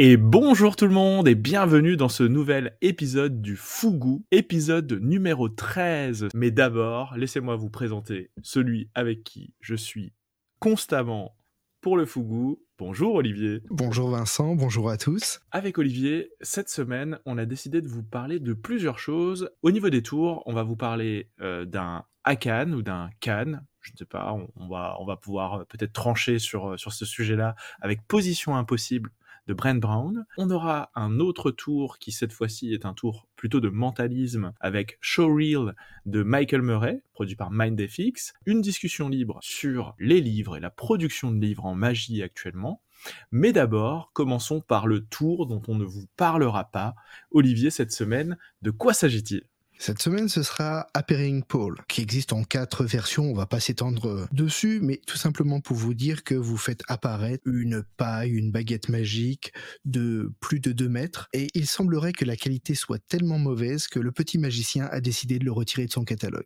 Et bonjour tout le monde et bienvenue dans ce nouvel épisode du Fougou, épisode numéro 13. Mais d'abord, laissez-moi vous présenter celui avec qui je suis constamment pour le Fougou. Bonjour Olivier. Bonjour Vincent, bonjour à tous. Avec Olivier, cette semaine, on a décidé de vous parler de plusieurs choses. Au niveau des tours, on va vous parler euh, d'un Akan ou d'un Can. Je ne sais pas, on, va, on va pouvoir euh, peut-être trancher sur, euh, sur ce sujet-là avec Position Impossible de Brent Brown. On aura un autre tour qui cette fois-ci est un tour plutôt de mentalisme avec Showreel de Michael Murray, produit par MindFX. Une discussion libre sur les livres et la production de livres en magie actuellement. Mais d'abord, commençons par le tour dont on ne vous parlera pas. Olivier, cette semaine, de quoi s'agit-il? Cette semaine, ce sera Appearing Paul, qui existe en quatre versions. On va pas s'étendre dessus, mais tout simplement pour vous dire que vous faites apparaître une paille, une baguette magique de plus de 2 mètres. Et il semblerait que la qualité soit tellement mauvaise que le petit magicien a décidé de le retirer de son catalogue.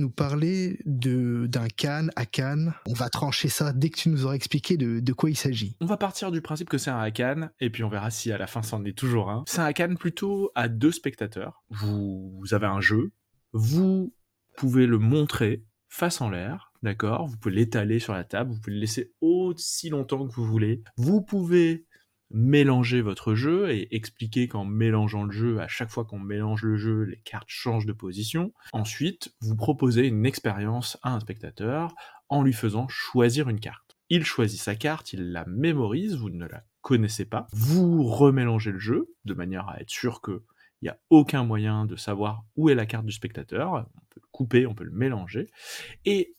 Nous parler de d'un Cannes à Cannes. On va trancher ça dès que tu nous auras expliqué de, quoi il s'agit. On va partir du principe que c'est un Hakan, et puis on verra si à la fin c'en est toujours un. C'est un Hakan plutôt à deux spectateurs. Vous, vous avez un jeu, vous pouvez le montrer face en l'air, d'accord? Vous pouvez l'étaler sur la table, vous pouvez le laisser aussi longtemps que vous voulez. Vous pouvez mélanger votre jeu et expliquer qu'en mélangeant le jeu, à chaque fois qu'on mélange le jeu, les cartes changent de position. Ensuite, vous proposez une expérience à un spectateur en lui faisant choisir une carte. Il choisit sa carte, il la mémorise, vous ne la connaissez pas. Vous remélangez le jeu de manière à être sûr que il n'y a aucun moyen de savoir où est la carte du spectateur. On peut le couper, on peut le mélanger. Et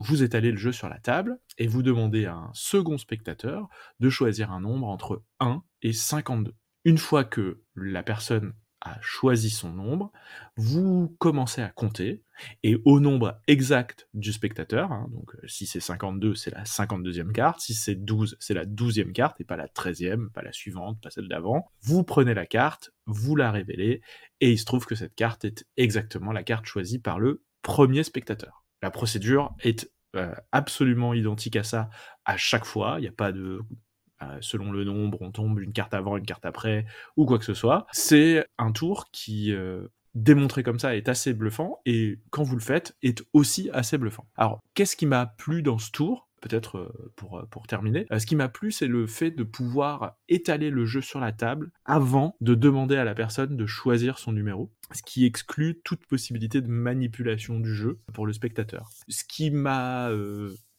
vous étalez le jeu sur la table et vous demandez à un second spectateur de choisir un nombre entre 1 et 52. Une fois que la personne a choisi son nombre, vous commencez à compter, et au nombre exact du spectateur, hein, donc euh, si c'est 52, c'est la 52e carte, si c'est 12, c'est la 12e carte, et pas la 13e, pas la suivante, pas celle d'avant, vous prenez la carte, vous la révélez, et il se trouve que cette carte est exactement la carte choisie par le premier spectateur. La procédure est euh, absolument identique à ça à chaque fois. Il n'y a pas de euh, selon le nombre, on tombe une carte avant, une carte après, ou quoi que ce soit. C'est un tour qui, euh, démontré comme ça, est assez bluffant, et quand vous le faites, est aussi assez bluffant. Alors, qu'est-ce qui m'a plu dans ce tour? Peut-être euh, pour, euh, pour terminer. Euh, ce qui m'a plu, c'est le fait de pouvoir étaler le jeu sur la table avant de demander à la personne de choisir son numéro, ce qui exclut toute possibilité de manipulation du jeu pour le spectateur. Ce qui m'a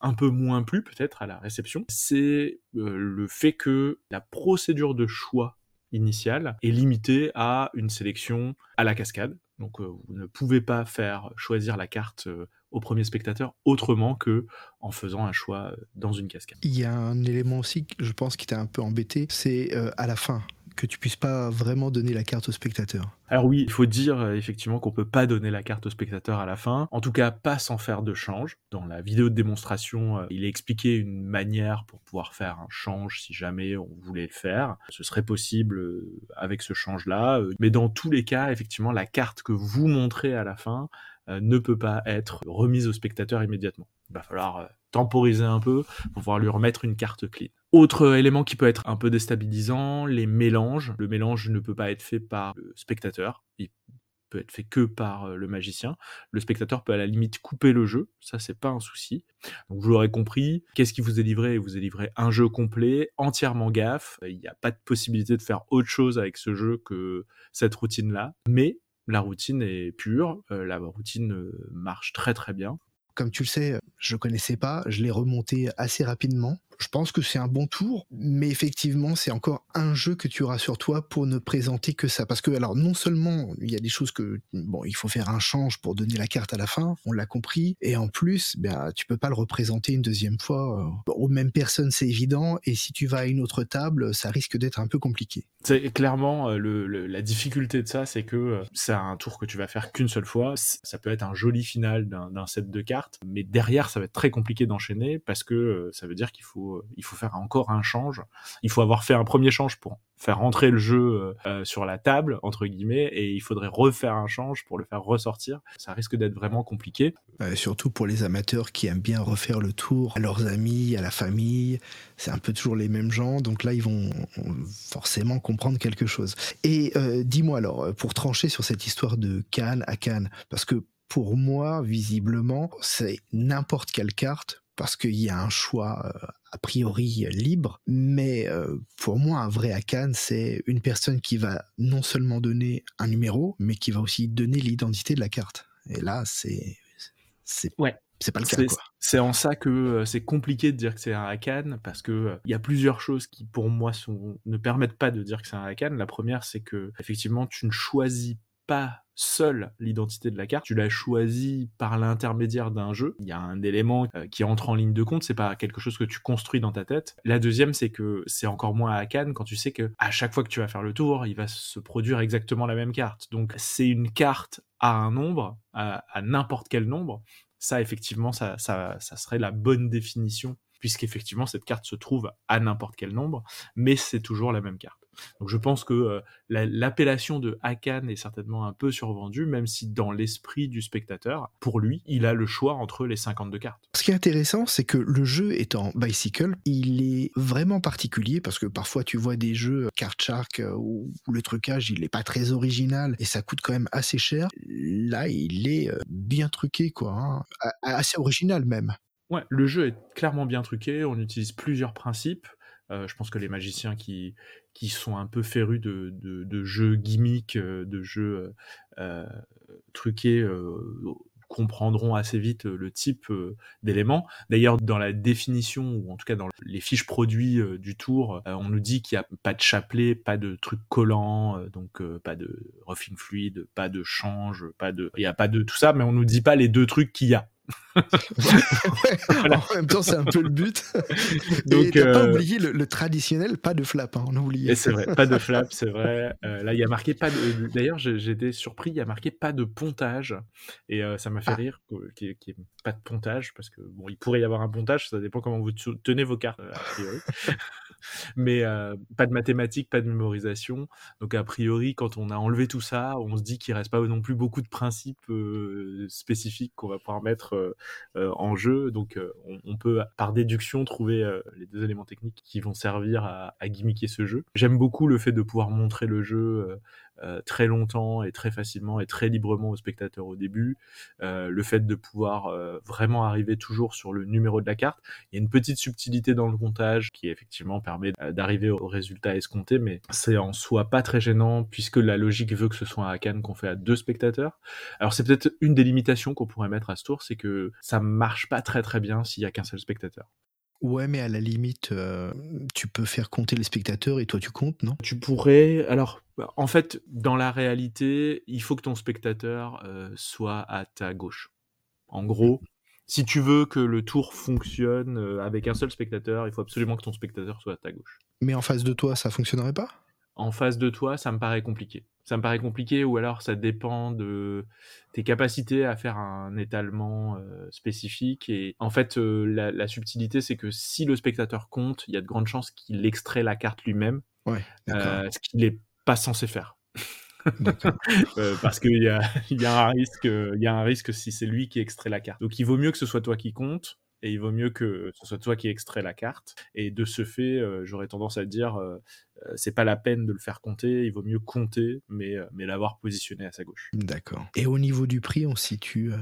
un peu moins plu peut-être à la réception, c'est le fait que la procédure de choix initiale est limitée à une sélection à la cascade. Donc vous ne pouvez pas faire choisir la carte au premier spectateur autrement que en faisant un choix euh, dans une cascade. Il y a un élément aussi, je pense, qui t'a un peu embêté, c'est euh, à la fin que tu puisses pas vraiment donner la carte au spectateur. Alors oui, il faut dire euh, effectivement qu'on peut pas donner la carte au spectateur à la fin, en tout cas pas sans faire de change. Dans la vidéo de démonstration, il est expliqué une manière pour pouvoir faire un change si jamais on voulait le faire. Ce serait possible avec ce change-là, mais dans tous les cas, effectivement, la carte que vous montrez à la fin, ne peut pas être remise au spectateur immédiatement. Il va falloir euh, temporiser un peu pour pouvoir lui remettre une carte clean. Autre élément qui peut être un peu déstabilisant, les mélanges. Le mélange ne peut pas être fait par le spectateur, il peut être fait que par euh, le magicien. Le spectateur peut à la limite couper le jeu, ça c'est pas un souci. Donc vous l'aurez compris, qu'est-ce qui vous est livré? Vous est livré un jeu complet, entièrement gaffe. Il n'y a pas de possibilité de faire autre chose avec ce jeu que cette routine-là. Mais la routine est pure, euh, la routine euh, marche très très bien. Comme tu le sais, je connaissais pas, je l'ai remonté assez rapidement. Je pense que c'est un bon tour, mais effectivement, c'est encore un jeu que tu auras sur toi pour ne présenter que ça. Parce que, alors, non seulement il y a des choses que, bon, il faut faire un change pour donner la carte à la fin, on l'a compris, et en plus, ben, tu peux pas le représenter une deuxième fois euh, aux mêmes personnes, c'est évident, et si tu vas à une autre table, ça risque d'être un peu compliqué. Clairement euh, la difficulté de ça, c'est que euh, c'est un tour que tu vas faire qu'une seule fois. Ça peut être un joli final d'un set de cartes, mais derrière, ça va être très compliqué d'enchaîner parce que ça veut dire qu'il faut, il faut faire encore un change. Il faut avoir fait un premier change pour faire rentrer le jeu euh, euh, sur la table entre guillemets et il faudrait refaire un change pour le faire ressortir. Ça risque d'être vraiment compliqué. surtout pour les amateurs qui aiment bien refaire le tour à leurs amis, à la famille. C'est un peu toujours les mêmes gens, donc là ils vont forcément comprendre quelque chose. Et euh, dis-moi alors, pour trancher sur cette histoire de Cannes à Cannes, parce que pour moi, visiblement, c'est n'importe quelle carte parce qu'il y a un choix a priori libre, mais euh, pour moi, un vrai Akan, c'est une personne qui va non seulement donner un numéro, mais qui va aussi donner l'identité de la carte. Et là, c'est c'est ouais. C'est pas le cas. C'est en ça que euh, c'est compliqué de dire que c'est un Akan parce que euh, il y a plusieurs choses qui pour moi sont, ne permettent pas de dire que c'est un Akan. La première, c'est que effectivement, tu ne choisis pas seule l'identité de la carte, tu l'as choisi par l'intermédiaire d'un jeu. Il y a un élément euh, qui entre en ligne de compte, c'est pas quelque chose que tu construis dans ta tête. La deuxième, c'est que c'est encore moins à Cannes quand tu sais que à chaque fois que tu vas faire le tour, il va se produire exactement la même carte. Donc c'est une carte à un nombre, à, n'importe quel nombre. Ça, effectivement, ça, ça, ça serait la bonne définition puisqu'effectivement cette carte se trouve à n'importe quel nombre, mais c'est toujours la même carte. Donc je pense que euh, l'appellation de Hakan est certainement un peu survendue, même si dans l'esprit du spectateur, pour lui, il a le choix entre les 52 cartes. Ce qui est intéressant, c'est que le jeu étant Bicycle, il est vraiment particulier parce que parfois tu vois des jeux Card Shark euh, où, le trucage il n'est pas très original et ça coûte quand même assez cher. Là, il est euh, bien truqué, quoi, hein. assez original même. Ouais, le jeu est clairement bien truqué, on utilise plusieurs principes. Euh, je pense que les magiciens qui, qui sont un peu férus de, de, jeux gimmicks, euh, de jeux euh, truqués, comprendront assez vite le type d'éléments. D'ailleurs, dans la définition, ou en tout cas dans les fiches produits du tour, on nous dit qu'il n'y a pas de chapelet, pas de trucs collants, donc pas de roughing fluide, pas de change, pas de... Il n'y a pas de tout ça, mais on nous dit pas les deux trucs qu'il y a. En même temps, c'est un peu le but. Donc, Et pas euh, oublié le, traditionnel, pas de flap. Hein, on a oublié. C'est vrai, pas de flap, c'est vrai. Euh, là, il y a marqué pas de. D'ailleurs, j'étais surpris. Il y a marqué pas de pontage, et euh, ça m'a fait ah. rire qu'il n'y ait pas de pontage parce que bon, il pourrait y avoir un pontage. Ça dépend comment vous tenez vos cartes a priori. Mais pas de mathématiques, pas de mémorisation. Donc a priori, quand on a enlevé tout ça, on se dit qu'il reste pas non plus beaucoup de principes spécifiques qu'on va pouvoir mettre en jeu. Donc on, peut par déduction trouver les deux éléments techniques qui vont servir à, à gimmicker ce jeu. J'aime beaucoup le fait de pouvoir montrer le jeu euh, très longtemps et très facilement et très librement aux spectateurs au début. Euh, le fait de pouvoir euh, vraiment arriver toujours sur le numéro de la carte. Il y a une petite subtilité dans le comptage qui effectivement permet d'arriver au résultat escompté, mais c'est en soi pas très gênant puisque la logique veut que ce soit un Cannes qu'on fait à deux spectateurs. Alors c'est peut-être une des limitations qu'on pourrait mettre à ce tour, c'est que ça marche pas très très bien s'il y a qu'un seul spectateur. Ouais, mais à la limite, tu peux faire compter les spectateurs et toi tu comptes, non? Tu pourrais. Alors, en fait, dans la réalité, il faut que ton spectateur soit à ta gauche. En gros, si tu veux que le tour fonctionne avec un seul spectateur, il faut absolument que ton spectateur soit à ta gauche. Mais en face de toi, ça fonctionnerait pas? En face de toi, ça me paraît compliqué. Ça me paraît compliqué ou alors ça dépend de tes capacités à faire un étalement euh, spécifique et en fait euh, la, subtilité c'est que si le spectateur compte il y a de grandes chances qu'il extrait la carte lui-même ouais, euh, ce qu'il n'est pas censé faire. Parce qu'il y a, y a un risque il y a un risque si c'est lui qui extrait la carte. Donc il vaut mieux que ce soit toi qui compte et il vaut mieux que ce soit toi qui extrait la carte. Et de ce fait, j'aurais tendance à dire, euh, c'est pas la peine de le faire compter, il vaut mieux compter, mais, euh, mais l'avoir positionné à sa gauche. D'accord. Et au niveau du prix, on situe euh,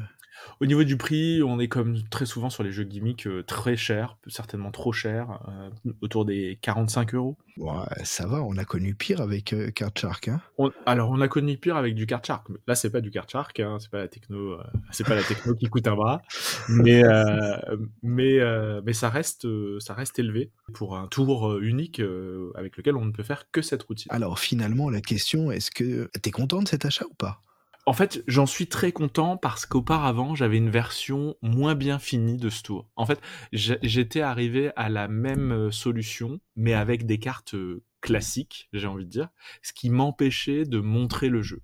Au niveau du prix, on est comme très souvent sur les jeux gimmicks euh, très chers, certainement trop chers, euh, autour des 45 euros. Ouais, ça va, on a connu pire avec euh, Card Shark. Hein On- alors on a connu pire avec du Card Shark. Là c'est pas du Card Shark, hein, c'est pas la techno, euh, c'est pas la techno qui coûte un bras, mais mais mais ça reste ça reste élevé pour un tour unique avec lequel on ne peut faire que cette routine. Alors finalement, la question, est-ce que t'es content de cet achat ou pas? En fait, j'en suis très content parce qu'auparavant, j'avais une version moins bien finie de ce tour. En fait, j'étais arrivé à la même euh, solution, mais avec des cartes euh, classiques, j'ai envie de dire, ce qui m'empêchait de montrer le jeu.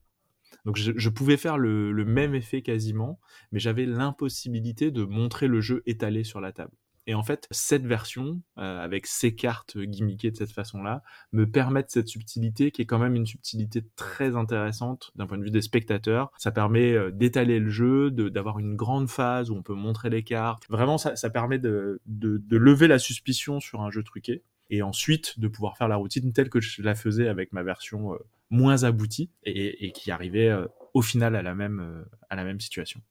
Donc je, pouvais faire le même effet quasiment, mais j'avais l'impossibilité de montrer le jeu étalé sur la table. Et en fait, cette version, euh, avec ces cartes gimmickées de cette façon-là, me permettent cette subtilité qui est quand même une subtilité très intéressante d'un point de vue des spectateurs. Ça permet euh, d'étaler le jeu, d'avoir une grande phase où on peut montrer les cartes. Vraiment, ça, permet de, lever la suspicion sur un jeu truqué et ensuite de pouvoir faire la routine telle que je la faisais avec ma version euh, moins aboutie et, qui arrivait au final à la même, à la même situation.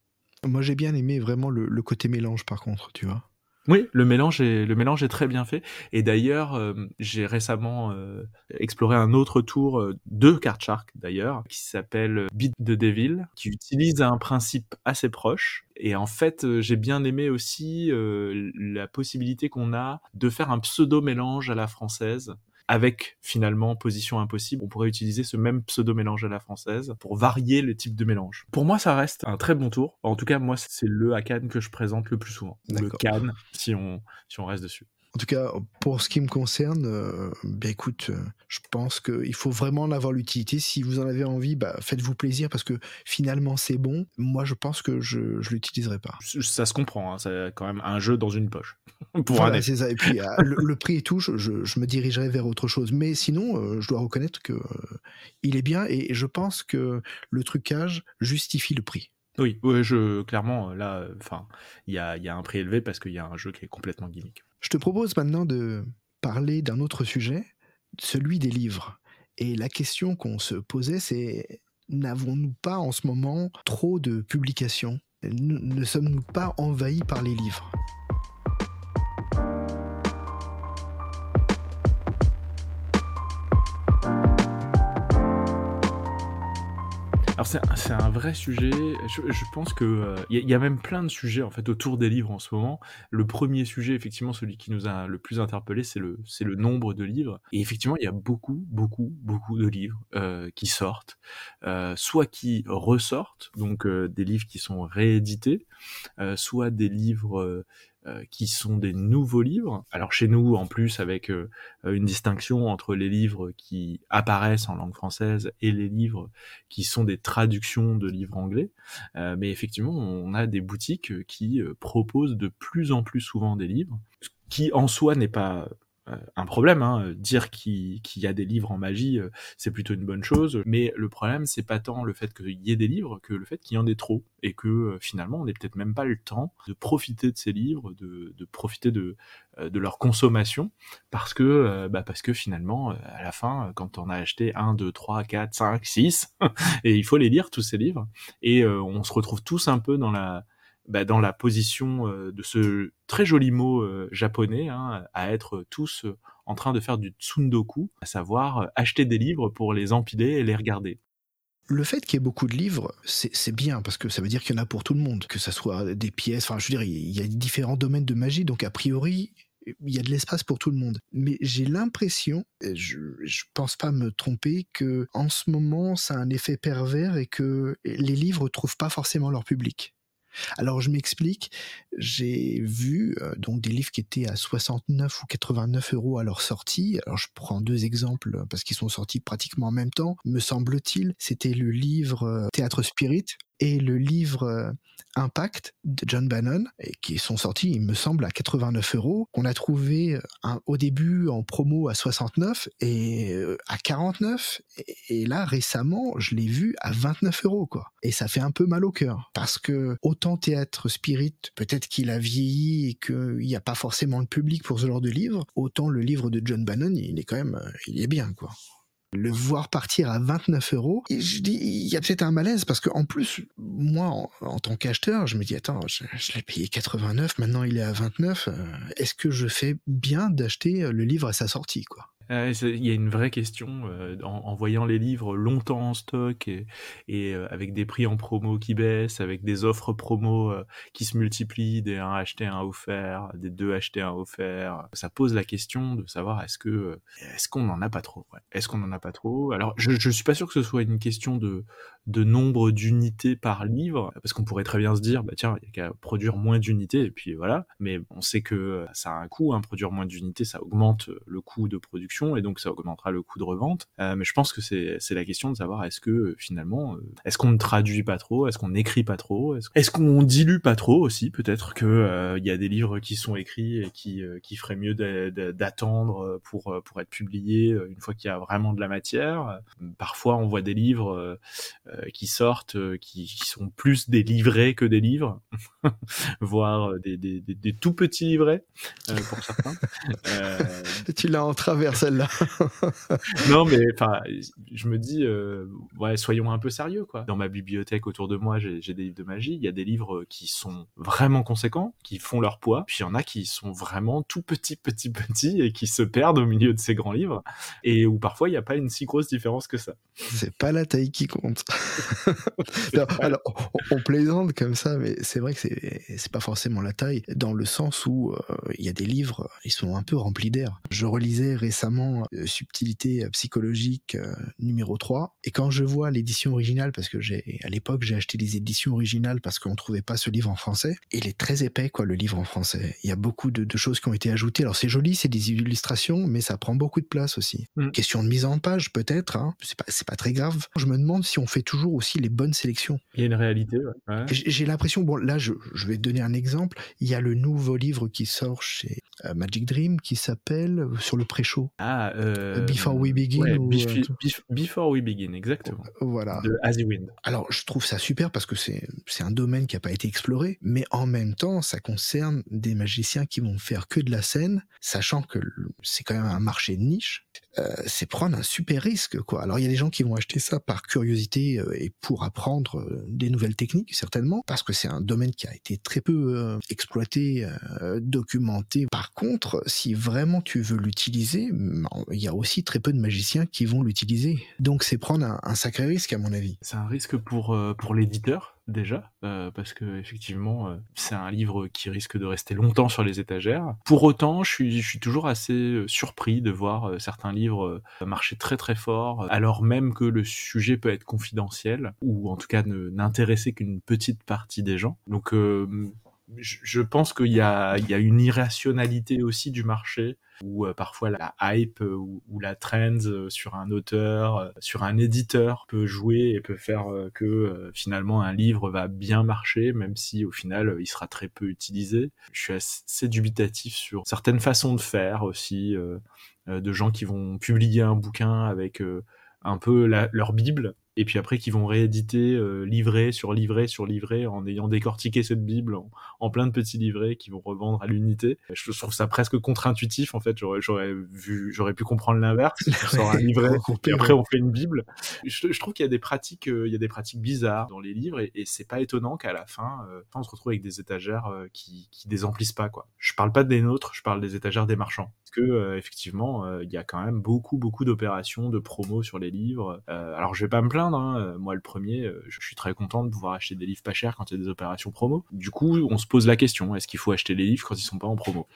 Moi, j'ai bien aimé vraiment le côté mélange, par contre, tu vois. Oui, le mélange est le mélange est très bien fait. Et d'ailleurs, euh, j'ai récemment euh, exploré un autre tour euh, de Card Shark d'ailleurs, qui s'appelle Beat the Devil, qui utilise un principe assez proche. Et en fait, euh, j'ai bien aimé aussi euh, la possibilité qu'on a de faire un pseudo mélange à la française. Avec finalement position impossible, on pourrait utiliser ce même pseudo mélange à la française pour varier le type de mélange. Pour moi, ça reste un très bon tour. En tout cas, moi, c'est le à Cannes que je présente le plus souvent. Ou Le. Cannes, si on, si on reste dessus. En tout cas, pour ce qui me concerne, euh, bien écoute, euh, je pense qu'il faut vraiment en avoir l'utilité. Si vous en avez envie, bah, faites-vous plaisir parce que finalement c'est bon. Moi, je pense que je je l'utiliserai pas. Ça se comprend, hein, c'est quand même un jeu dans une poche. Pour Voilà, un c'est ça. Et puis euh, le, le prix et tout, je, je- je me dirigerai vers autre chose. Mais sinon, euh, je dois reconnaître que il est bien et je pense que le trucage justifie le prix. Oui, ouais, je, clairement, là, enfin, il y a, il y a un prix élevé parce qu'il y a un jeu qui est complètement gimmick. Je te propose maintenant de parler d'un autre sujet, celui des livres. Et la question qu'on se posait, c'est n'avons-nous pas en ce moment trop de publications? Ne sommes-nous pas envahis par les livres? C'est un- vrai sujet. Je, pense que euh, il y, a- même plein de sujets en fait autour des livres en ce moment. Le premier sujet, effectivement, celui qui nous a le plus interpellé, c'est le nombre de livres. Et effectivement, il y a beaucoup, beaucoup, beaucoup de livres euh, qui sortent, euh, soit qui ressortent, donc des livres qui sont réédités, soit des livres qui sont des nouveaux livres. Alors chez nous, en plus, avec euh, une distinction entre les livres qui apparaissent en langue française et les livres qui sont des traductions de livres anglais. Euh, mais effectivement, on a des boutiques euh, qui euh, proposent de plus en plus souvent des livres, qui en soi n'est pas euh, un problème. Hein. Dire qu'il y a des livres en magie, euh, c'est plutôt une bonne chose. Mais le problème, c'est pas tant le fait qu'il y ait des livres que le fait qu'il y en ait trop et que euh, finalement, on n'ait peut-être même pas le temps de profiter de ces livres, de, de profiter de, euh, leur consommation parce que euh, bah parce que finalement euh, à la fin euh, quand on a acheté 1 2 3 4 5 6 et il faut les lire tous ces livres et euh, on se retrouve tous un peu dans la bah, dans la position euh, de ce très joli mot euh, japonais hein, à être tous euh, en train de faire du tsundoku à savoir acheter des livres pour les empiler et les regarder Le fait qu'il y ait beaucoup de livres, c'est bien parce que ça veut dire qu'il y en a pour tout le monde, que ça soit des pièces. Enfin, je veux dire, il y a différents domaines de magie, donc a priori, il y a de l'espace pour tout le monde. Mais j'ai l'impression, je, je pense pas me tromper, que en ce moment, ça a un effet pervers et que les livres trouvent pas forcément leur public. Alors je m'explique, j'ai vu euh, des livres qui étaient à 69 ou 89 euros à leur sortie. Alors je prends deux exemples euh, parce qu'ils sont sortis pratiquement en même temps. Me semble-t-il, c'était le livre euh, Théâtre Spirit et le livre euh, Impact de John Bannon, qui sont sortis, il me semble, à 89 euros, qu'on a trouvé euh, un- au début en promo à 69 et euh, à 49. Et, là, récemment, je l'ai vu à 29 euros, quoi. Et ça fait un peu mal au cœur. Parce que autant Théâtre Spirit, peut-être qu'il a vieilli et qu'il n'y a pas forcément le public pour ce genre de livre, autant le livre de John Bannon, il est quand même, il est bien, quoi. Le voir partir à 29 euros, je dis, il y a peut-être un malaise parce que en plus, moi, en, tant qu'acheteur, je me dis, attends, je, l'ai payé 89, maintenant il est à 29. Euh, est-ce que je fais bien d'acheter le livre à sa sortie, quoi? Il y a une vraie question euh, en, voyant les livres longtemps en stock et, euh, avec des prix en promo qui baissent, avec des offres promo euh, qui se multiplient, des 1 acheté un offert, des 2 achetés un offert. Ça pose la question de savoir est-ce que est-ce qu'on n'en a pas trop Est-ce qu'on n'en a pas trop? Alors je, je suis pas sûr que ce soit une question de de nombre d'unités par livre, parce qu'on pourrait très bien se dire, bah tiens, il y a qu'à produire moins d'unités, et puis voilà. Mais on sait que euh, ça a un coût, hein, produire moins d'unités, ça augmente euh, le coût de production, et donc ça augmentera le coût de revente. Euh, mais je pense que c'est la question de savoir, est-ce que finalement, est-ce qu'on ne traduit pas trop, est-ce qu'on n'écrit pas trop, est-ce qu'on dilue pas trop aussi, peut-être que il y a des livres qui sont écrits et qui, qui ferait mieux d'attendre pour, pour être publiés une fois qu'il y a vraiment de la matière. Parfois, on voit des livres euh, qui sortent, euh, qui, sont plus des livrets que des livres, voire euh, des, des, des, tout petits livrets pour certains. tu l'as en travers celle-là. non, mais enfin, je me dis, ouais, soyons un peu sérieux, quoi. Dans ma bibliothèque autour de moi, j'ai des livres de magie. Il y a des livres qui sont vraiment conséquents, qui font leur poids. Puis il y en a qui sont vraiment tout petits, petits, petits et qui se perdent au milieu de ces grands livres. Et où parfois il n'y a pas une si grosse différence que ça. C'est pas la taille qui compte. alors, on, plaisante comme ça, mais c'est vrai que c'est pas forcément la taille, dans le sens où euh, il y a des livres, ils sont un peu remplis d'air. Je relisais récemment euh, Subtilité psychologique euh, numéro 3, et quand je vois l'édition originale, parce que j'ai à l'époque j'ai acheté les éditions originales parce qu'on trouvait pas ce livre en français, il est très épais quoi le livre en français. Il y a beaucoup de, choses qui ont été ajoutées. Alors c'est joli, c'est des illustrations, mais ça prend beaucoup de place aussi. Mm. Question de mise en page peut-être, hein. c'est pas, pas très grave. Je me demande si on fait toujours aussi les bonnes sélections. Il y a une réalité. Ouais. J'ai l'impression, bon là je, je, vais te donner un exemple, il y a le nouveau livre qui sort chez euh, Magic Dream qui s'appelle euh, Sur le pré-show. Ah, euh, Before We Begin. Before We Begin, exactement. Voilà. De Azzy Wind. Alors je trouve ça super parce que c'est un domaine qui n'a pas été exploré, mais en même temps ça concerne des magiciens qui vont faire que de la scène, sachant que c'est quand même un marché de niche. c'est prendre un super risque quoi. Alors il y a des gens qui vont acheter ça par curiosité et pour apprendre euh, des nouvelles techniques, certainement, parce que c'est un domaine qui a été très peu euh, exploité, euh, documenté. Par contre, si vraiment tu veux l'utiliser, il y a aussi très peu de magiciens qui vont l'utiliser. Donc c'est prendre un, sacré risque, à mon avis. C'est un risque pour, pour l'éditeur déjà, euh, parce que effectivement, euh, c'est un livre qui risque de rester longtemps sur les étagères. Pour autant, je suis, je suis toujours assez euh, surpris de voir certains livres marcher très très fort, alors même que le sujet peut être confidentiel, ou en tout cas n'intéresser qu'une petite partie des gens. Donc je pense qu'il y a, il y a une irrationalité aussi du marché où euh, parfois la hype euh, ou, la trend euh, sur un auteur, sur un éditeur peut jouer et peut faire que finalement un livre va bien marcher, même si au final il sera très peu utilisé. Je suis assez dubitatif sur certaines façons de faire aussi, de gens qui vont publier un bouquin avec un peu leur bible et puis après qui vont rééditer euh, livret sur livret sur livret en ayant décortiqué cette bible en, plein de petits livrets qui vont revendre à l'unité. Je trouve ça presque contre-intuitif en fait. J'aurais vu j'aurais pu comprendre l'inverse. On sort un livret et après on fait une bible. Je, je trouve qu'il y a des pratiques euh, il y a des pratiques bizarres dans les livres et, et c'est pas étonnant qu'à la fin euh, on se retrouve avec des étagères euh, qui qui désemplissent pas quoi. Je parle pas des nôtres, je parle des étagères des marchands. Parce que effectivement il y a quand même beaucoup beaucoup d'opérations de promo sur les livres. alors je vais pas me plaindre Hein. Euh, moi, le premier, euh, je suis très content de pouvoir acheter des livres pas chers quand il y a des opérations promo. Du coup, on se pose la question est-ce qu'il faut acheter les livres quand ils sont pas en promo?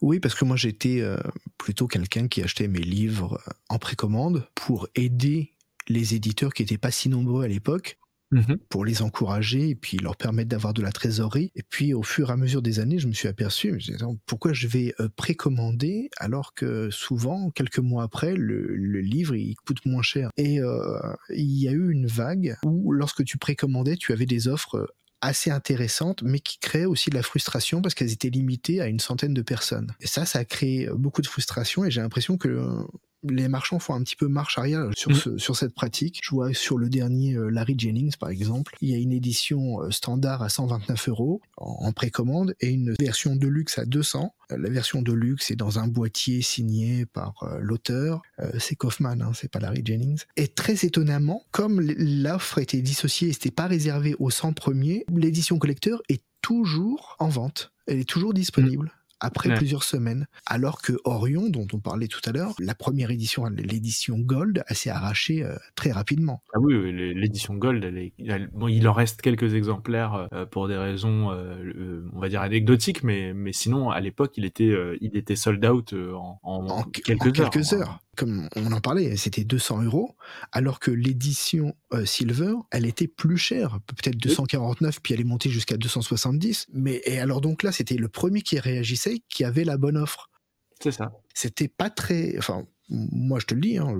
Oui, parce que moi, j'étais euh, plutôt quelqu'un qui achetait mes livres en précommande pour aider les éditeurs qui n'étaient pas si nombreux à l'époque Mmh pour les encourager et puis leur permettre d'avoir de la trésorerie. Et puis au fur et à mesure des années, je me suis aperçu, pourquoi je vais euh, précommander alors que souvent, quelques mois après, le, livre il coûte moins cher? Et euh, il y a eu une vague où lorsque tu précommandais, tu avais des offres assez intéressantes, mais qui créaient aussi de la frustration parce qu'elles étaient limitées à une centaine de personnes. Et ça, ça a créé beaucoup de frustration et j'ai l'impression que les marchands font un petit peu marche arrière sur, Mm. ce- sur cette pratique. Je vois sur le dernier euh, Larry Jennings, par exemple, il y a une édition euh, standard à 129 euros en, en précommande et une version de luxe à 200. Euh, La version de luxe est dans un boîtier signé par euh, l'auteur. Euh, c'est Kaufman, hein, c'est pas Larry Jennings. Et très étonnamment, comme l'offre était dissociée et c'était pas réservé aux 100 premiers, l'édition collecteur est toujours en vente. Elle est toujours disponible. Après Ouais. plusieurs semaines, alors que Orion, dont on parlait tout à l'heure, la première édition, l'édition Gold, elle s'est arrachée euh, très rapidement. Ah oui, oui, l'é- l'édition Gold, elle est- elle- bon, il en reste quelques exemplaires euh, pour des raisons, euh, euh, on va dire anecdotiques, mais, mais sinon à l'époque il était, euh, il était sold out euh, en, en en, quelques en heures. quelques heures. Comme on en parlait, c'était 200 euros, alors que l'édition euh, Silver, elle était plus chère, peut-être 249, puis elle est montée jusqu'à 270. Mais et alors donc là, c'était le premier qui réagissait, qui avait la bonne offre. C'est ça. C'était pas très, enfin. Moi, je te le dis, hein,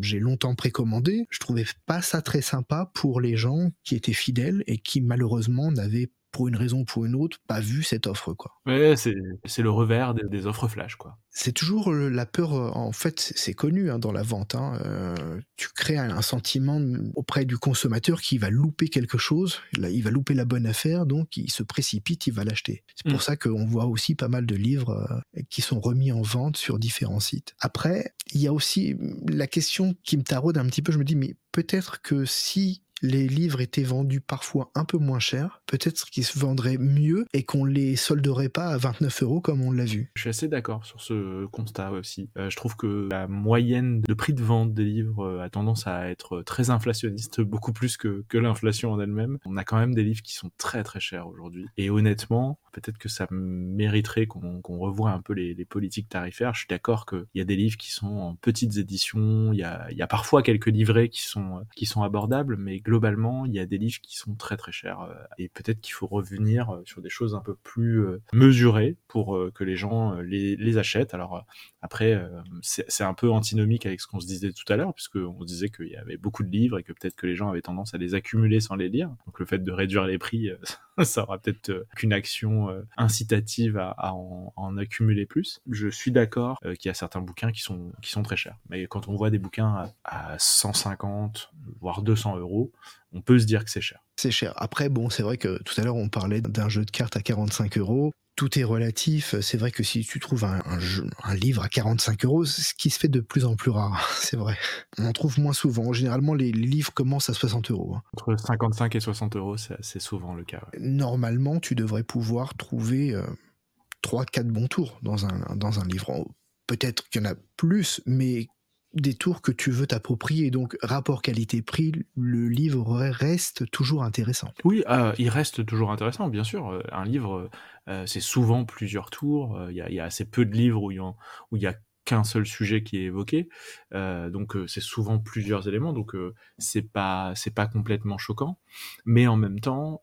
j'ai longtemps précommandé. Je trouvais pas ça très sympa pour les gens qui étaient fidèles et qui malheureusement n'avaient, pour une raison ou pour une autre, pas vu cette offre, quoi. Ouais, c'est c'est le revers des, des offres flash, quoi. C'est toujours euh, la peur, euh, en fait, c'est connu hein, dans la vente. hein, euh, tu crées un, sentiment auprès du consommateur qui va louper quelque chose, là, il va louper la bonne affaire, donc il se précipite, il va l'acheter. C'est pour Mm. ça qu'on voit aussi pas mal de livres euh, qui sont remis en vente sur différents sites. Après, il y a aussi la question qui me taraude un petit peu, je me dis, mais peut-être que si les livres étaient vendus parfois un peu moins cher, peut-être qu'ils se vendraient mieux et qu'on les solderait pas à 29 euros comme on l'a vu. Je suis assez d'accord sur ce constat aussi. Euh, je trouve que la moyenne de prix de vente des livres euh, a tendance à être très inflationniste, beaucoup plus que, l'inflation en elle-même. On a quand même des livres qui sont très très chers aujourd'hui. Et honnêtement, peut-être que ça mériterait qu'on revoie un peu les, politiques tarifaires. Je suis d'accord qu'il y a des livres qui sont en petites éditions, il y a, parfois quelques livrets qui sont, euh, qui sont abordables, mais globalement, il y a des livres qui sont très très chers. euh, Et peut-être qu'il faut revenir euh, sur des choses un peu plus euh, mesurées pour que les gens les, achètent. Alors après, c'est un peu antinomique avec ce qu'on se disait tout à l'heure, puisque on se disait qu'il y avait beaucoup de livres et que peut-être que les gens avaient tendance à les accumuler sans les lire. Donc le fait de réduire les prix, ça aura peut-être qu'une action incitative à, en, accumuler plus. Je suis d'accord qu'il y a certains bouquins qui sont très chers, mais quand on voit des bouquins à 150 voire 200 euros, on peut se dire que c'est cher. C'est cher. Après, bon, c'est vrai que tout à l'heure, on parlait d'un jeu de cartes à 45 euros. Tout est relatif. C'est vrai que si tu trouves un, un jeu- un livre à 45 euros, c'est ce qui se fait de plus en plus rare. C'est vrai. On en trouve moins souvent. Généralement, les livres commencent à 60 euros. hein. Entre 55 et 60 euros, c'est c'est souvent le cas. ouais. Normalement, tu devrais pouvoir trouver euh, 3-4 bons tours dans un, dans un livre. Peut-être qu'il y en a plus, mais des tours que tu veux t'approprier. Donc, rapport qualité-prix, le livre reste toujours intéressant. Oui, euh, il reste toujours intéressant, bien sûr. Euh, Un livre, euh, c'est souvent plusieurs tours. Euh, Il y, a, assez peu de livres où il y a, qu'un seul sujet qui est évoqué. Donc c'est souvent plusieurs éléments. Donc c'est pas c'est pas complètement choquant, mais en même temps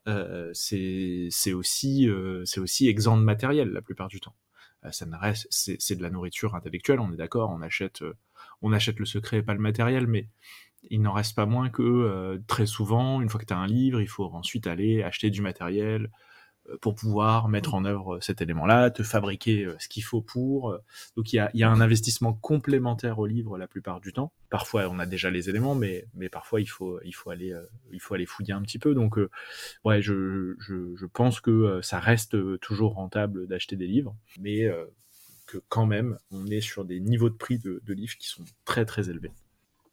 c'est c'est aussi c'est aussi exempt de matériel la plupart du temps. Ça c'est de la nourriture intellectuelle. On est d'accord. On achète on achète le secret et pas le matériel, mais il n'en reste pas moins que euh, très souvent, une fois que tu as un livre, il faut ensuite aller acheter du matériel euh, pour pouvoir mettre en œuvre cet élément-là, te fabriquer euh, ce qu'il faut pour. euh. Donc il y a, y a un investissement complémentaire au livre la plupart du temps. Parfois on a déjà les éléments, mais, mais parfois il faut, il, faut aller, euh, il faut aller fouiller un petit peu. Donc euh, ouais, je, je, je pense que euh, ça reste euh, toujours rentable d'acheter des livres, mais euh, que quand même on est sur des niveaux de prix de, de livres qui sont très très élevés.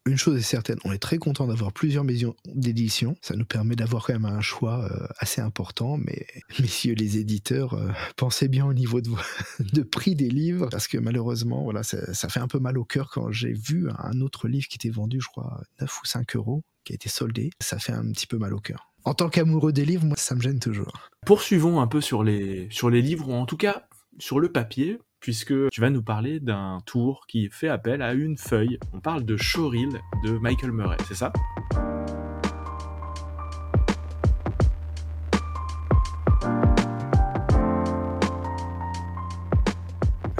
Une chose est certaine, on est très content d'avoir plusieurs maisons d'édition. Ça nous permet d'avoir quand même un choix euh, assez important. Mais messieurs les éditeurs, euh, pensez bien au niveau de, de prix des livres, parce que malheureusement, voilà, ça, ça fait un peu mal au cœur quand j'ai vu un autre livre qui était vendu, je crois, 9 ou 5 euros, qui a été soldé. Ça fait un petit peu mal au cœur. En tant qu'amoureux des livres, moi, ça me gêne toujours. Poursuivons un peu sur les, sur les livres, ou en tout cas sur le papier, puisque tu vas nous parler d'un tour qui fait appel à une feuille. On parle de Showreel de Michael Murray, c'est ça?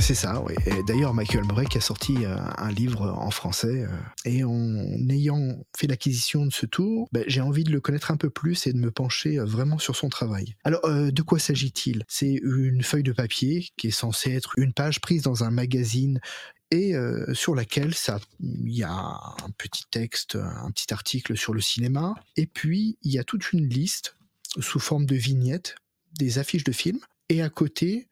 C'est ça, oui. Et d'ailleurs, Michael qui a sorti euh, un livre en français. euh, et en ayant fait l'acquisition de ce tour, ben, j'ai envie de le connaître un peu plus et de me pencher euh, vraiment sur son travail. Alors, de quoi s'agit-il? C'est une feuille de papier qui est censée être une page prise dans un magazine et sur laquelle il y a un petit texte, un petit article sur le cinéma, et puis il y a toute une liste sous forme de vignettes des affiches de films, et à côté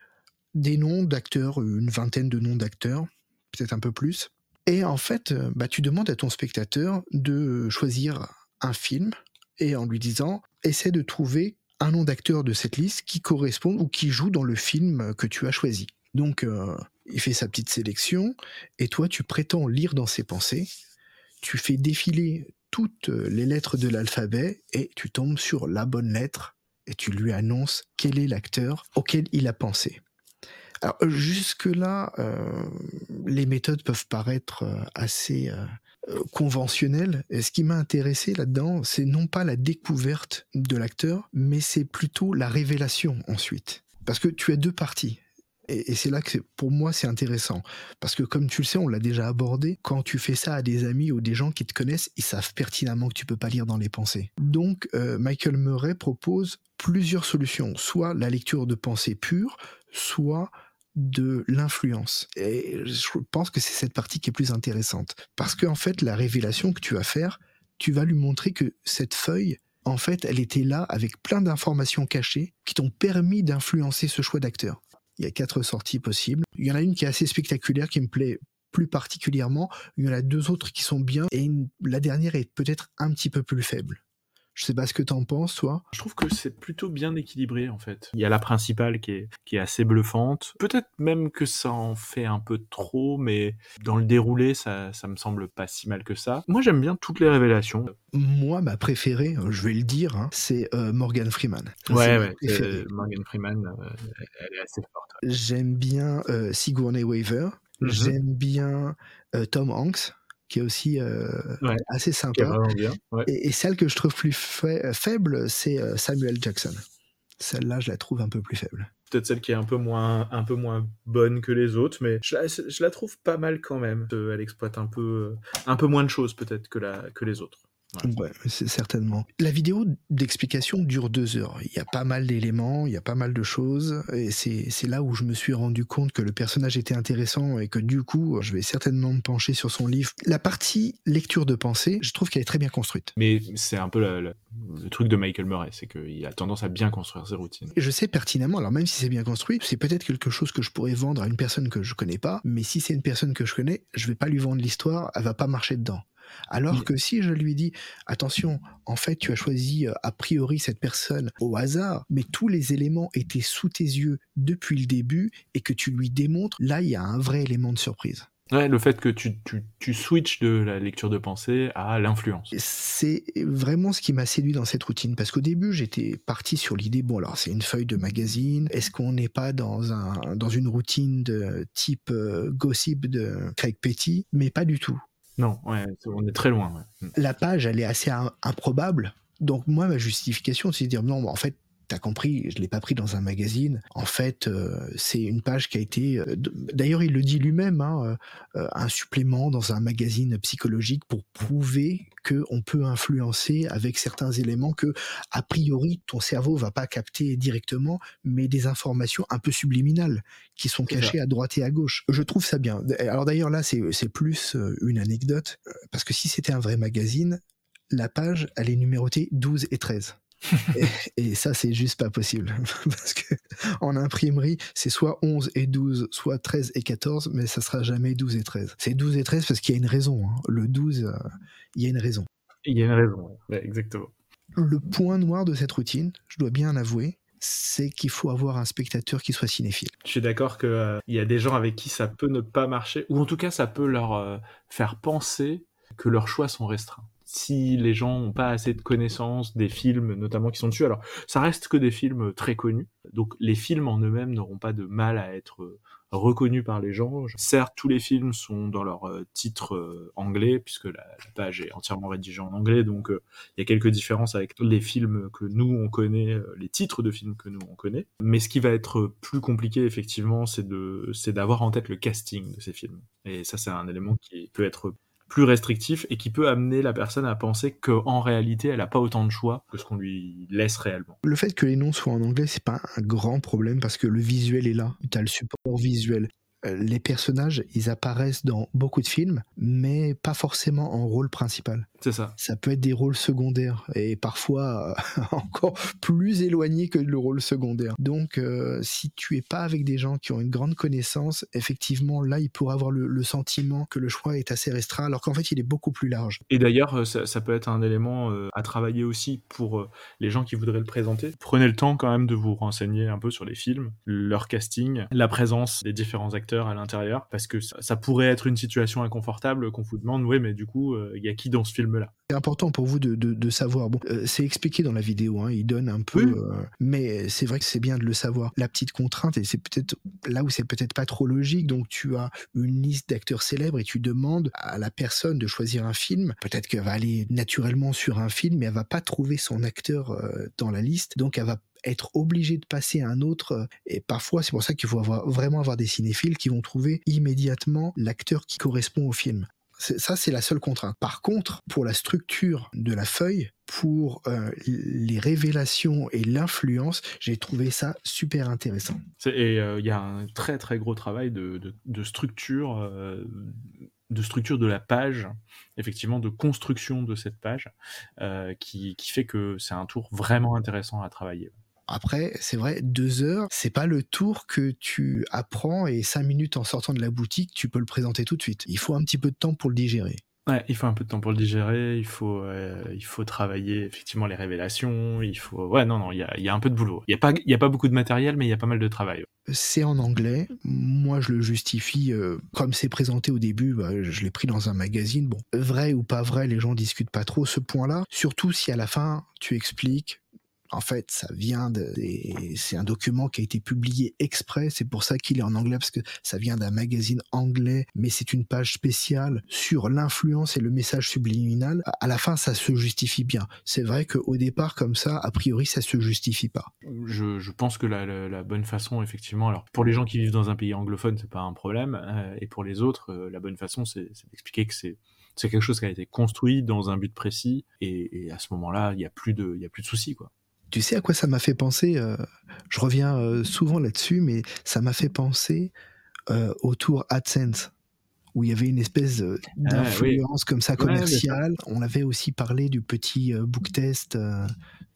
des noms d'acteurs, une vingtaine de noms d'acteurs, peut-être un peu plus. Et en fait, euh, bah, tu demandes à ton spectateur de choisir un film et en lui disant, essaie de trouver un nom d'acteur de cette liste qui correspond ou qui joue dans le film que tu as choisi. Donc, euh, il fait sa petite sélection, et toi, tu prétends lire dans ses pensées, tu fais défiler toutes les lettres de l'alphabet, et tu tombes sur la bonne lettre, et tu lui annonces quel est l'acteur auquel il a pensé. Alors, jusque-là, euh, les méthodes peuvent paraître euh, assez conventionnelles. Et ce qui m'a intéressé là-dedans, c'est non pas la découverte de l'acteur, mais c'est plutôt la révélation ensuite. Parce que tu as deux parties. Et, c'est là que pour moi c'est intéressant. Parce que comme tu le sais, on l'a déjà abordé, quand tu fais ça à des amis ou des gens qui te connaissent, ils savent pertinemment que tu peux pas lire dans les pensées. Donc euh, Michael Murray propose plusieurs solutions. Soit la lecture de pensée pure, soit de l'influence. Et je pense que c'est cette partie qui est plus intéressante. Parce qu'en fait, la révélation que tu vas faire, tu vas lui montrer que cette feuille, en fait, elle était là avec plein d'informations cachées qui t'ont permis d'influencer ce choix d'acteur. Il y a quatre sorties possibles. Il y en a une qui est assez spectaculaire, qui me plaît plus particulièrement. Il y en a deux autres qui sont bien. Et la dernière est peut-être un petit peu plus faible. Je sais pas ce que t'en penses, toi. Je trouve que c'est plutôt bien équilibré, en fait. Il y a la principale qui est, qui est assez bluffante. Peut-être même que ça en fait un peu trop, mais dans le déroulé, ça, ça me semble pas si mal que ça. Moi, j'aime bien toutes les révélations. Moi, ma préférée, euh, je vais le dire, hein, c'est euh, Morgan Freeman. Ouais, ouais. Morgan Freeman, euh, elle est assez forte. J'aime bien Sigourney Weaver. Mhm. J'aime bien Tom Hanks qui est aussi euh, assez sympa. et, celle que je trouve plus faible, c'est euh, Samuel Jackson. Celle-là, je la trouve un peu plus faible. Peut-être celle qui est un peu moins, un peu moins bonne que les autres, mais je la, je la trouve pas mal quand même. Elle exploite un peu, un peu moins de choses peut-être que, la, que les autres. Ouais, c'est certainement. La vidéo d'explication dure deux heures. Il y a pas mal d'éléments, il y a pas mal de choses, et c'est là où je me suis rendu compte que le personnage était intéressant et que du coup, je vais certainement me pencher sur son livre. La partie lecture de pensée, je trouve qu'elle est très bien construite. Mais c'est un peu le truc de Michael Murray, c'est qu'il a tendance à bien construire ses routines. Je sais pertinemment, alors même si c'est bien construit, c'est peut-être quelque chose que je pourrais vendre à une personne que je connais pas, mais si c'est une personne que je connais, je vais pas lui vendre l'histoire, elle va pas marcher dedans. Alors que si je lui dis, attention, en fait, tu as choisi euh, a priori cette personne au hasard, mais tous les éléments étaient sous tes yeux depuis le début et que tu lui démontres, là, il y a un vrai élément de surprise. Ouais, le fait que tu, tu, switches de la lecture de pensée à l'influence. C'est vraiment ce qui m'a séduit dans cette routine, parce qu'au début, j'étais parti sur l'idée, bon, alors c'est une feuille de magazine, est-ce qu'on n'est pas dans, un, dans une routine de type euh, gossip de Craig Petty? Mais pas du tout. Non, on est très loin. La page, elle est assez improbable. Donc moi, ma justification, c'est de dire non, en fait, t'as compris, je l'ai pas pris dans un magazine. En fait, euh, c'est une page qui a été, euh, d'ailleurs, il le dit lui-même, hein, euh, un supplément dans un magazine psychologique pour prouver que on peut influencer avec certains éléments que, a priori, ton cerveau va pas capter directement, mais des informations un peu subliminales qui sont cachées à droite et à gauche. Je trouve ça bien. Alors d'ailleurs là, c'est plus une anecdote parce que si c'était un vrai magazine, la page, elle est numérotée 12 et 13 et, ça, c'est juste pas possible. Parce que en imprimerie, c'est soit 11 et 12, soit 13 et 14, mais ça sera jamais 12 et 13. C'est 12 et 13 parce qu'il y a une raison. Hein. Le 12, euh, il y a une raison. Il y a une raison, exactement. Le point noir de cette routine, je dois bien l'avouer, c'est qu'il faut avoir un spectateur qui soit cinéphile. Je suis d'accord qu'il euh, y a des gens avec qui ça peut ne pas marcher, ou en tout cas ça peut leur euh, faire penser que leurs choix sont restreints si les gens n'ont pas assez de connaissances des films notamment qui sont dessus. Alors, ça reste que des films très connus, donc les films en eux-mêmes n'auront pas de mal à être reconnus par les gens. Certes, tous les films sont dans leur euh, titre euh, anglais, puisque la, page est entièrement rédigée en anglais, donc euh, il y a quelques différences avec les films que nous on connaît, les titres de films que nous on connaît. Mais ce qui va être plus compliqué effectivement, c'est de c'est d'avoir en tête le casting de ces films. Et ça, c'est un élément qui peut être plus restrictif et qui peut amener la personne à penser qu'en réalité, elle n'a pas autant de choix que ce qu'on lui laisse réellement. Le fait que les noms soient en anglais, c'est pas un grand problème parce que le visuel est là. Tu as le support visuel. Euh, les personnages, ils apparaissent dans beaucoup de films, mais pas forcément en rôle principal. C'est ça. Ça peut être des rôles secondaires et parfois euh, encore plus éloignés que le rôle secondaire. Donc, euh, si tu es pas avec des gens qui ont une grande connaissance, effectivement, là, il pourrait avoir le, sentiment que le choix est assez restreint, alors qu'en fait, il est beaucoup plus large. Et d'ailleurs, ça, peut être un élément à travailler aussi pour les gens qui voudraient le présenter. Prenez le temps quand même de vous renseigner un peu sur les films, leur casting, la présence des différents acteurs à l'intérieur, parce que ça, pourrait être une situation inconfortable qu'on vous demande, oui, mais du coup, euh, il y a qui dans ce film-là? C'est important pour vous de, de, savoir. Bon, euh, c'est expliqué dans la vidéo, hein, il donne un peu, euh, mais c'est vrai que c'est bien de le savoir. La petite contrainte, et c'est peut-être là où c'est peut-être pas trop logique, donc tu as une liste d'acteurs célèbres et tu demandes à la personne de choisir un film. Peut-être qu'elle va aller naturellement sur un film, mais elle va pas trouver son acteur dans la liste, donc elle va être obligé de passer à un autre. Euh, et parfois, c'est pour ça qu'il faut avoir, vraiment avoir des cinéphiles qui vont trouver immédiatement l'acteur qui correspond au film. Ça, c'est la seule contrainte. Par contre, pour la structure de la feuille, pour euh, les révélations et l'influence, j'ai trouvé ça super intéressant. Et euh, il y a un très très gros travail de, structure, de structure de la page, effectivement de construction de cette page, qui, qui fait que c'est un tour vraiment intéressant à travailler. Après, c'est vrai, deux heures, c'est pas le tour que tu apprends et cinq minutes en sortant de la boutique, tu peux le présenter tout de suite. Il faut un petit peu de temps pour le digérer. Ouais, il faut un peu de temps pour le digérer, il faut, euh, il faut travailler effectivement les révélations, il faut... Ouais, non, non, il y a, y a, un peu de boulot. Il n'y a, pas, y a pas beaucoup de matériel, mais il y a pas mal de travail. C'est en anglais, moi je le justifie, euh, comme c'est présenté au début, bah, je l'ai pris dans un magazine, bon, vrai ou pas vrai, les gens discutent pas trop ce point-là, surtout si à la fin tu expliques en fait, ça vient de, c'est un document qui a été publié exprès. C'est pour ça qu'il est en anglais parce que ça vient d'un magazine anglais, mais c'est une page spéciale sur l'influence et le message subliminal. À la fin, ça se justifie bien. C'est vrai qu'au départ, comme ça, a priori, ça se justifie pas. Je, pense que la, bonne façon, effectivement, alors pour les gens qui vivent dans un pays anglophone, c'est pas un problème, euh, et pour les autres, euh, la bonne façon, c'est d'expliquer que c'est quelque chose qui a été construit dans un but précis, et, à ce moment-là, il y a plus de, il y a plus de soucis, quoi. Tu sais à quoi ça m'a fait penser euh, Je reviens euh, souvent là-dessus, mais ça m'a fait penser euh, au tour AdSense, où il y avait une espèce ah d'influence comme ça commerciale. On avait aussi parlé du petit book test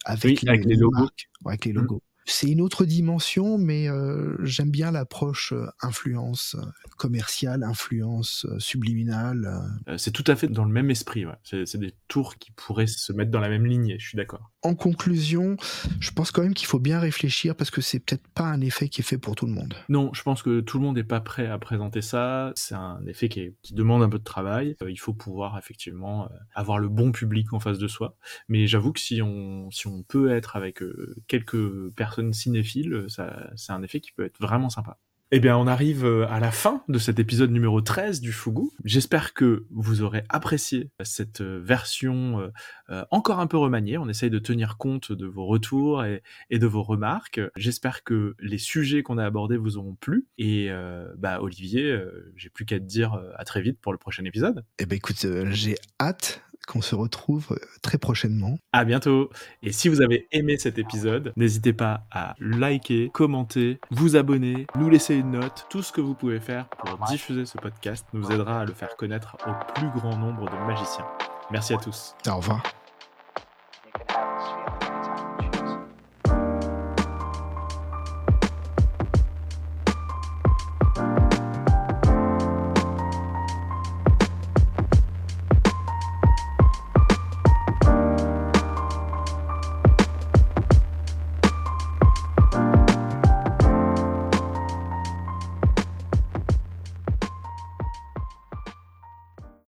avec, les, logos. avec les mmh. logos c'est une autre dimension, mais euh, j'aime bien l'approche euh, influence euh, commerciale, influence subliminale. C'est tout à fait dans le même esprit. C'est des tours qui pourraient se mettre dans la même lignée. Je suis d'accord. En conclusion, je pense quand même qu'il faut bien réfléchir parce que c'est peut-être pas un effet qui est fait pour tout le monde. Non, je pense que tout le monde n'est pas prêt à présenter ça. C'est un effet qui, demande un peu de travail. il faut pouvoir effectivement avoir le bon public en face de soi. Mais j'avoue que si on, peut être avec quelques personnes cinéphile, c'est un effet qui peut être vraiment sympa. Eh bien, on arrive euh, à la fin de cet épisode numéro 13 du Fugu. J'espère que vous aurez apprécié cette euh, version euh, encore un peu remaniée. On essaye de tenir compte de vos retours et, de vos remarques. J'espère que les sujets qu'on a abordés vous auront plu. Et bah, Olivier, j'ai plus qu'à te dire à très vite pour le prochain épisode. Eh ben écoute, j'ai hâte qu'on se retrouve euh, très prochainement. À bientôt. Et si vous avez aimé cet épisode, n'hésitez pas à liker, commenter, vous abonner, nous laisser une note. Tout ce que vous pouvez faire pour diffuser ce podcast nous aidera à le faire connaître au plus grand nombre de magiciens. Merci à tous. Au revoir.